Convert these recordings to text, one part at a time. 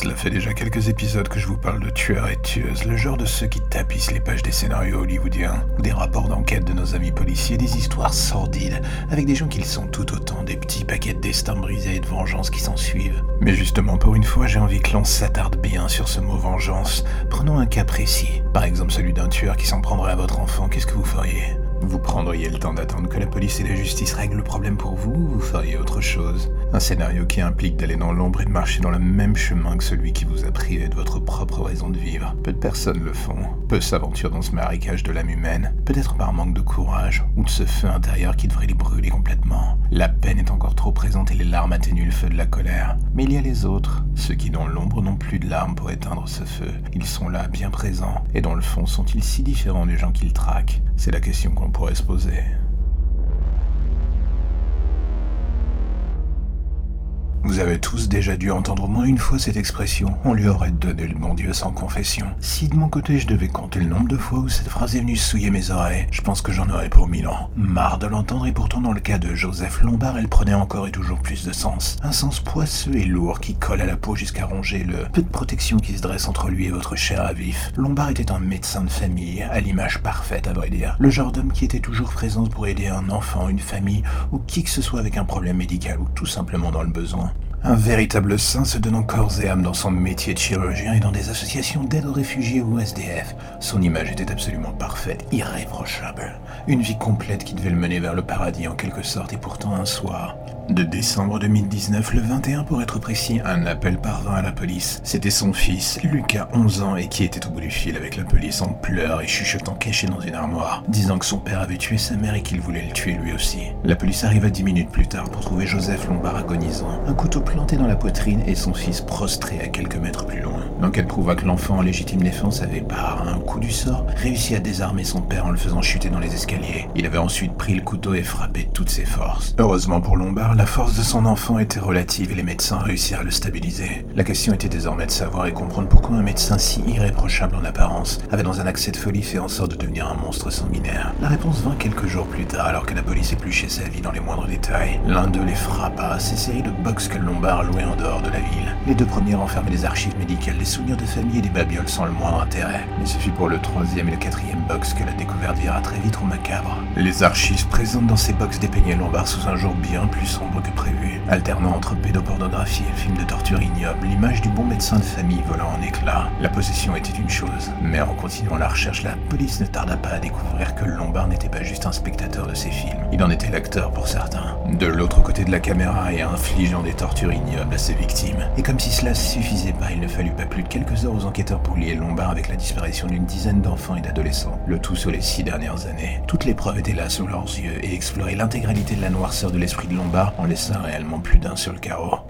Cela fait déjà quelques épisodes que je vous parle de tueurs et tueuses, le genre de ceux qui tapissent les pages des scénarios hollywoodiens, des rapports d'enquête de nos amis policiers, des histoires sordides, avec des gens qui sont tout autant des petits paquets de destins brisés et de vengeance qui s'en suivent. Mais justement, pour une fois, j'ai envie que l'on s'attarde bien sur ce mot vengeance. Prenons un cas précis, par exemple celui d'un tueur qui s'en prendrait à votre enfant, qu'est-ce que vous feriez? Vous prendriez le temps d'attendre que la police et la justice règlent le problème pour vous ou vous feriez autre chose? Un scénario qui implique d'aller dans l'ombre et de marcher dans le même chemin que celui qui vous a privé de votre propre raison de vivre. Peu de personnes le font. Peu s'aventurent dans ce marécage de l'âme humaine, peut-être par manque de courage ou de ce feu intérieur qui devrait les brûler complètement. La peine est encore trop présente et les larmes atténuent le feu de la colère. Mais il y a les autres, ceux qui dans l'ombre n'ont plus de larmes pour éteindre ce feu. Ils sont là, bien présents, et dans le fond sont-ils si différents des gens qu'ils traquent? C'est la question qu'on pourrait se poser. Vous avez tous déjà dû entendre au moins une fois cette expression. On lui aurait donné le bon Dieu sans confession. Si de mon côté je devais compter le nombre de fois où cette phrase est venue souiller mes oreilles, je pense que j'en aurais pour mille ans. Marre de l'entendre et pourtant dans le cas de Joseph Lombard, elle prenait encore et toujours plus de sens. Un sens poisseux et lourd qui colle à la peau jusqu'à ronger le peu de protection qui se dresse entre lui et votre cher à vif. Lombard était un médecin de famille, à l'image parfaite à vrai dire. Le genre d'homme qui était toujours présent pour aider un enfant, une famille ou qui que ce soit avec un problème médical ou tout simplement dans le besoin. Un véritable saint se donnant corps et âme dans son métier de chirurgien et dans des associations d'aide aux réfugiés ou SDF. Son image était absolument parfaite, irréprochable. Une vie complète qui devait le mener vers le paradis en quelque sorte et pourtant un soir, de décembre 2019, le 21 pour être précis, un appel parvint à la police. C'était son fils, Lucas, 11 ans, et qui était au bout du fil avec la police en pleurs et chuchotant caché dans une armoire, disant que son père avait tué sa mère et qu'il voulait le tuer lui aussi. La police arriva dix minutes plus tard pour trouver Joseph Lombard agonisant, un couteau planté dans la poitrine et son fils prostré à quelques mètres plus loin. L'enquête prouva que l'enfant en légitime défense avait, par un coup du sort, réussi à désarmer son père en le faisant chuter dans les escaliers. Il avait ensuite pris le couteau et frappé toutes ses forces. Heureusement pour Lombard, la force de son enfant était relative et les médecins réussirent à le stabiliser. La question était désormais de savoir et comprendre pourquoi un médecin si irréprochable en apparence avait dans un accès de folie fait en sorte de devenir un monstre sanguinaire. La réponse vint quelques jours plus tard alors que la police épluchait sa vie dans les moindres détails. L'un d'eux les frappa à ces séries de box que Lombard louait en dehors de la ville. Les deux premiers renfermaient des archives médicales, des souvenirs de famille et des babioles sans le moindre intérêt. Mais ce fut pour le troisième et le quatrième box que la découverte vira très vite au macabre. Les archives présentes dans ces box dépeignaient Lombard sous un jour bien plus sombre que prévu alternant entre pédopornographie et film de torture ignoble, l'image du bon médecin de famille volant en éclats. La possession était une chose, mais en continuant la recherche, la police ne tarda pas à découvrir que Lombard n'était pas juste un spectateur de ses films, il en était l'acteur pour certains. De l'autre côté de la caméra et infligeant des tortures ignobles à ses victimes. Et comme si cela suffisait pas, il ne fallut pas plus de quelques heures aux enquêteurs pour lier Lombard avec la disparition d'une dizaine d'enfants et d'adolescents, le tout sur les six dernières années. Toutes les preuves étaient là sous leurs yeux et explorer l'intégralité de la noirceur de l'esprit de Lombard en laissant réellement plus d'un sur le carreau.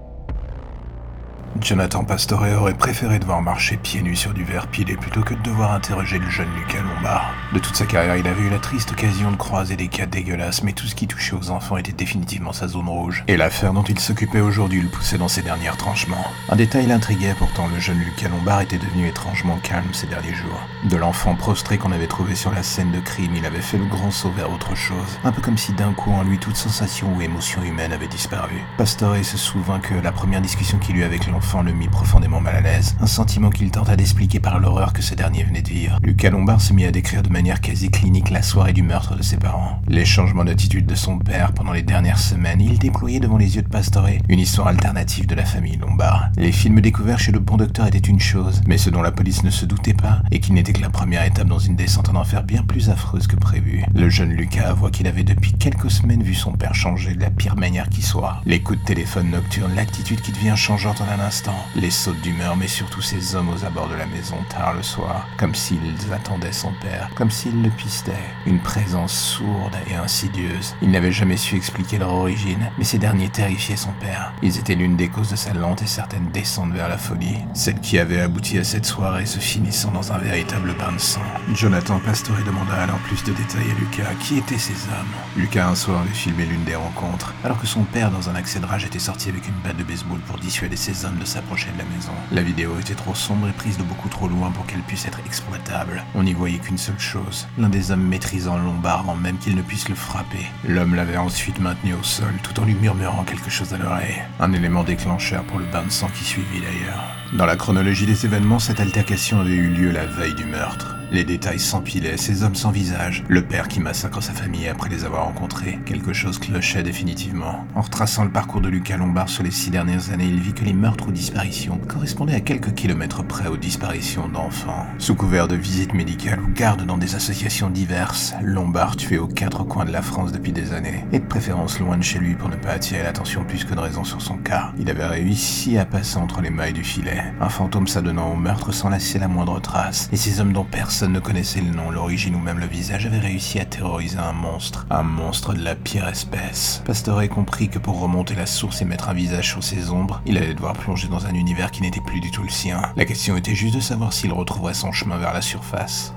Jonathan Pastore aurait préféré devoir marcher pieds nus sur du verre pilé plutôt que de devoir interroger le jeune Lucas Lombard. De toute sa carrière, il avait eu la triste occasion de croiser des cas dégueulasses, mais tout ce qui touchait aux enfants était définitivement sa zone rouge. Et l'affaire dont il s'occupait aujourd'hui le poussait dans ses derniers tranchements. Un détail l'intriguait pourtant, le jeune Lucas Lombard était devenu étrangement calme ces derniers jours. De l'enfant prostré qu'on avait trouvé sur la scène de crime, il avait fait le grand saut vers autre chose. Un peu comme si d'un coup en lui toute sensation ou émotion humaine avait disparu. Pastore se souvint que la première discussion qu'il eut avec l'enfant le mit profondément mal à l'aise, un sentiment qu'il tenta d'expliquer par l'horreur que ce dernier venait de vivre. Lucas Lombard se mit à décrire de manière quasi clinique la soirée du meurtre de ses parents, les changements d'attitude de son père pendant les dernières semaines. Il déployait devant les yeux de Pastore une histoire alternative de la famille Lombard. Les films découverts chez le bon docteur étaient une chose, mais ce dont la police ne se doutait pas, et qui n'était que la première étape dans une descente en enfer bien plus affreuse que prévu. Le jeune Lucas avoua qu'il avait depuis quelques semaines vu son père changer de la pire manière qui soit. Les coups de téléphone nocturnes, l'attitude qui devient changeante en un les sautes d'humeur, mais surtout ces hommes aux abords de la maison tard le soir, comme s'ils attendaient son père, comme s'ils le pistaient. Une présence sourde et insidieuse. Il n'avait jamais su expliquer leur origine, mais ces derniers terrifiaient son père. Ils étaient l'une des causes de sa lente et certaine descente vers la folie, celle qui avait abouti à cette soirée se finissant dans un véritable bain de sang. Jonathan Pastore demanda alors plus de détails à Lucas. Qui étaient ces hommes? Lucas un soir avait filmé l'une des rencontres, alors que son père, dans un accès de rage, était sorti avec une batte de baseball pour dissuader ces hommes de s'approcher de la maison. La vidéo était trop sombre et prise de beaucoup trop loin pour qu'elle puisse être exploitable. On n'y voyait qu'une seule chose l'un des hommes maîtrisant Lombard avant même qu'il ne puisse le frapper. L'homme l'avait ensuite maintenu au sol tout en lui murmurant quelque chose à l'oreille. Un élément déclencheur pour le bain de sang qui suivit d'ailleurs. Dans la chronologie des événements, cette altercation avait eu lieu la veille du meurtre. Les détails s'empilaient, ces hommes sans visage, le père qui massacre sa famille après les avoir rencontrés. Quelque chose clochait définitivement. En retraçant le parcours de Lucas Lombard sur les six dernières années, il vit que les meurtres ou disparitions correspondaient à quelques kilomètres près aux disparitions d'enfants. Sous couvert de visites médicales ou gardes dans des associations diverses, Lombard tuait aux quatre coins de la France depuis des années, et de préférence loin de chez lui pour ne pas attirer l'attention plus que de raison sur son cas. Il avait réussi à passer entre les mailles du filet, un fantôme s'adonnant au meurtre sans laisser la moindre trace, et ces hommes dont personne Personne ne connaissait le nom, l'origine ou même le visage avait réussi à terroriser un monstre, un monstre de la pire espèce. Pastore compris que pour remonter la source et mettre un visage sur ses ombres, il allait devoir plonger dans un univers qui n'était plus du tout le sien. La question était juste de savoir s'il retrouverait son chemin vers la surface.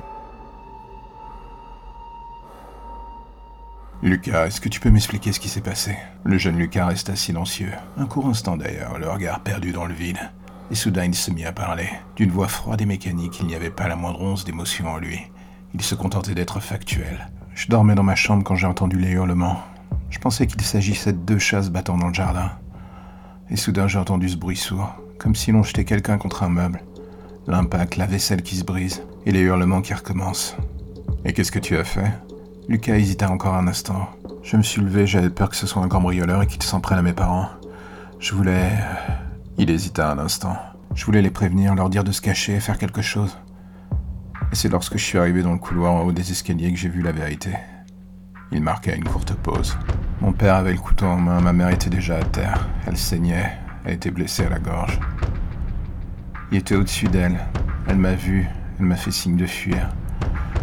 Lucas, est-ce que tu peux m'expliquer ce qui s'est passé? Le jeune Lucas resta silencieux. Un court instant d'ailleurs, le regard perdu dans le vide. Et soudain il se mit à parler. D'une voix froide et mécanique, il n'y avait pas la moindre once d'émotion en lui. Il se contentait d'être factuel. Je dormais dans ma chambre quand j'ai entendu les hurlements. Je pensais qu'il s'agissait de deux chats battant dans le jardin. Et soudain j'ai entendu ce bruit sourd, comme si l'on jetait quelqu'un contre un meuble. L'impact, la vaisselle qui se brise, et les hurlements qui recommencent. Et qu'est-ce que tu as fait? Lucas hésita encore un instant. Je me suis levé, j'avais peur que ce soit un cambrioleur et qu'il s'en prenne à mes parents. Je voulais... Il hésita un instant. Je voulais les prévenir, leur dire de se cacher, faire quelque chose. Et c'est lorsque je suis arrivé dans le couloir en haut des escaliers que j'ai vu la vérité. Il marqua une courte pause. Mon père avait le couteau en main, ma mère était déjà à terre. Elle saignait, elle était blessée à la gorge. Il était au-dessus d'elle. Elle m'a vu, elle m'a fait signe de fuir.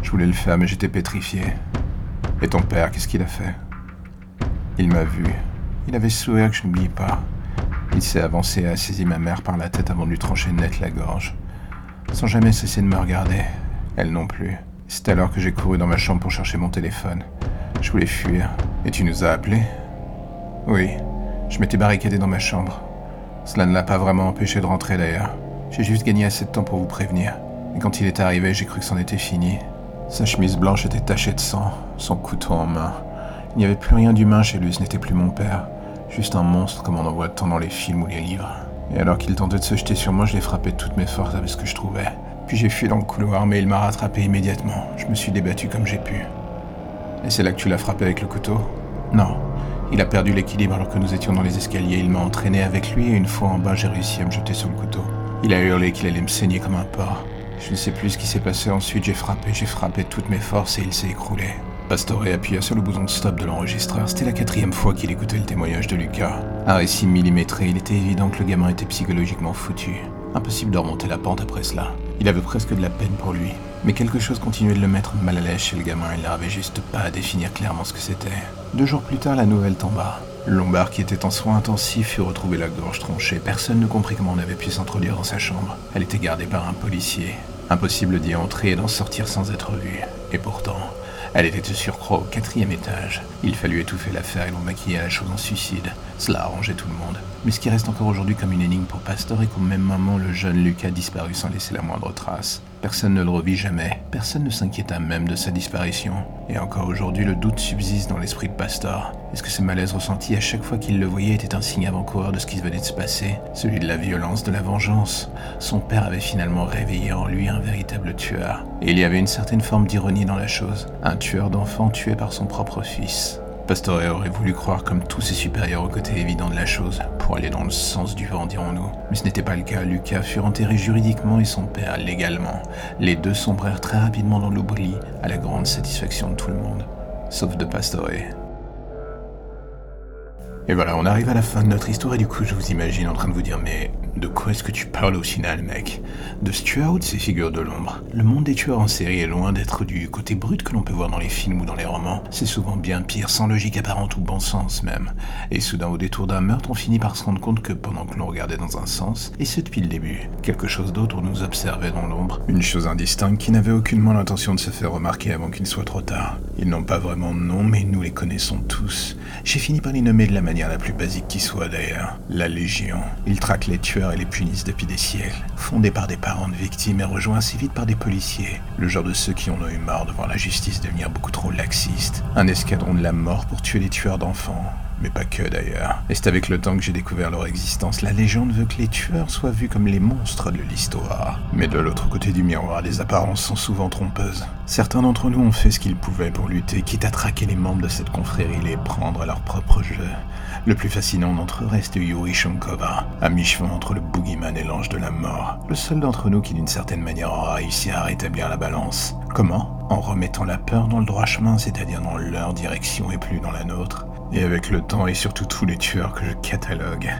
Je voulais le faire, mais j'étais pétrifié. Et ton père, qu'est-ce qu'il a fait? Il m'a vu. Il avait sourire que je n'oublie pas. Il s'est avancé et a saisi ma mère par la tête avant de lui trancher net la gorge, sans jamais cesser de me regarder, elle non plus. C'est alors que j'ai couru dans ma chambre pour chercher mon téléphone. Je voulais fuir. Et tu nous as appelés? Oui, je m'étais barricadé dans ma chambre. Cela ne l'a pas vraiment empêché de rentrer d'ailleurs. J'ai juste gagné assez de temps pour vous prévenir. Et quand il est arrivé, j'ai cru que c'en était fini. Sa chemise blanche était tachée de sang, son couteau en main. Il n'y avait plus rien d'humain chez lui, ce n'était plus mon père. Juste un monstre comme on en voit tant dans les films ou les livres. Et alors qu'il tentait de se jeter sur moi, je l'ai frappé de toutes mes forces avec ce que je trouvais. Puis j'ai fui dans le couloir, mais il m'a rattrapé immédiatement. Je me suis débattu comme j'ai pu. Et c'est là que tu l'as frappé avec le couteau? Non. Il a perdu l'équilibre alors que nous étions dans les escaliers. Il m'a entraîné avec lui et une fois en bas, j'ai réussi à me jeter sur le couteau. Il a hurlé qu'il allait me saigner comme un porc. Je ne sais plus ce qui s'est passé ensuite. J'ai frappé, j'ai frappé toutes mes forces et il s'est écroulé. Pastore appuya sur le bouton stop de l'enregistreur. C'était la quatrième fois qu'il écoutait le témoignage de Lucas. Un récit millimétré, il était évident que le gamin était psychologiquement foutu. Impossible de remonter la pente après cela. Il avait presque de la peine pour lui. Mais quelque chose continuait de le mettre mal à l'aise chez le gamin, il n'arrivait juste pas à définir clairement ce que c'était. Deux jours plus tard, la nouvelle tomba. Lombard, qui était en soins intensifs, fut retrouvé la gorge tranchée. Personne ne comprit comment on avait pu s'introduire dans sa chambre. Elle était gardée par un policier. Impossible d'y entrer et d'en sortir sans être vu. Et pourtant, elle était de surcroît au quatrième étage. Il fallut étouffer l'affaire et l'on maquillait la chose en suicide. Cela arrangeait tout le monde. Mais ce qui reste encore aujourd'hui comme une énigme pour Pastor est qu'au même moment, le jeune Lucas disparut sans laisser la moindre trace. Personne ne le revit jamais, personne ne s'inquiéta même de sa disparition. Et encore aujourd'hui, le doute subsiste dans l'esprit de Pastor. Est-ce que ce malaise ressenti à chaque fois qu'il le voyait était un signe avant-coureur de ce qui venait de se passer? Celui de la violence, de la vengeance Son père avait finalement réveillé en lui un véritable tueur. Et il y avait une certaine forme d'ironie dans la chose. Un tueur d'enfants tué par son propre fils. Pastore aurait voulu croire comme tous ses supérieurs au côté évident de la chose, pour aller dans le sens du vent, dirons-nous. Mais ce n'était pas le cas. Lucas fut enterré juridiquement et son père légalement. Les deux sombrèrent très rapidement dans l'oubli, à la grande satisfaction de tout le monde. Sauf de Pastore. Et voilà, on arrive à la fin de notre histoire et du coup je vous imagine en train de vous dire mais de quoi est-ce que tu parles au final mec? De Stuart ou de ces figures de l'ombre Le monde des tueurs en série est loin d'être du côté brut que l'on peut voir dans les films ou dans les romans. C'est souvent bien pire, sans logique apparente ou bon sens même. Et soudain au détour d'un meurtre on finit par se rendre compte que pendant que l'on regardait dans un sens, et c'est depuis le début, quelque chose d'autre nous observait dans l'ombre. Une chose indistincte qui n'avait aucunement l'intention de se faire remarquer avant qu'il soit trop tard. Ils n'ont pas vraiment de nom mais nous les connaissons tous. J'ai fini par les nommer de la manière la plus basique qui soit d'ailleurs. La Légion. Ils traquent les tueurs tueurs et les punissent depuis des siècles. Fondé par des parents de victimes et rejoint assez vite par des policiers. Le genre de ceux qui en ont eu marre de voir la justice devenir beaucoup trop laxiste. Un escadron de la mort pour tuer les tueurs d'enfants mais pas que d'ailleurs. Et c'est avec le temps que j'ai découvert leur existence. La légende veut que les tueurs soient vus comme les monstres de l'histoire. Mais de l'autre côté du miroir, les apparences sont souvent trompeuses. Certains d'entre nous ont fait ce qu'ils pouvaient pour lutter, quitte à traquer les membres de cette confrérie les prendre à leur propre jeu. Le plus fascinant d'entre eux reste Yuri Shankova, à mi-chemin entre le boogeyman et l'ange de la mort. Le seul d'entre nous qui d'une certaine manière aura réussi à rétablir la balance. Comment? En remettant la peur dans le droit chemin, c'est-à-dire dans leur direction et plus dans la nôtre? Et avec le temps et surtout tous les tueurs que je catalogue,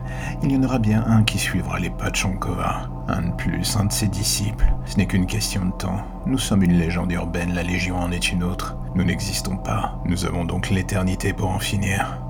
il y en aura bien un qui suivra les pas de. Un de plus, un de ses disciples. Ce n'est qu'une question de temps. Nous sommes une légende urbaine, la Légion en est une autre. Nous n'existons pas. Nous avons donc l'éternité pour en finir.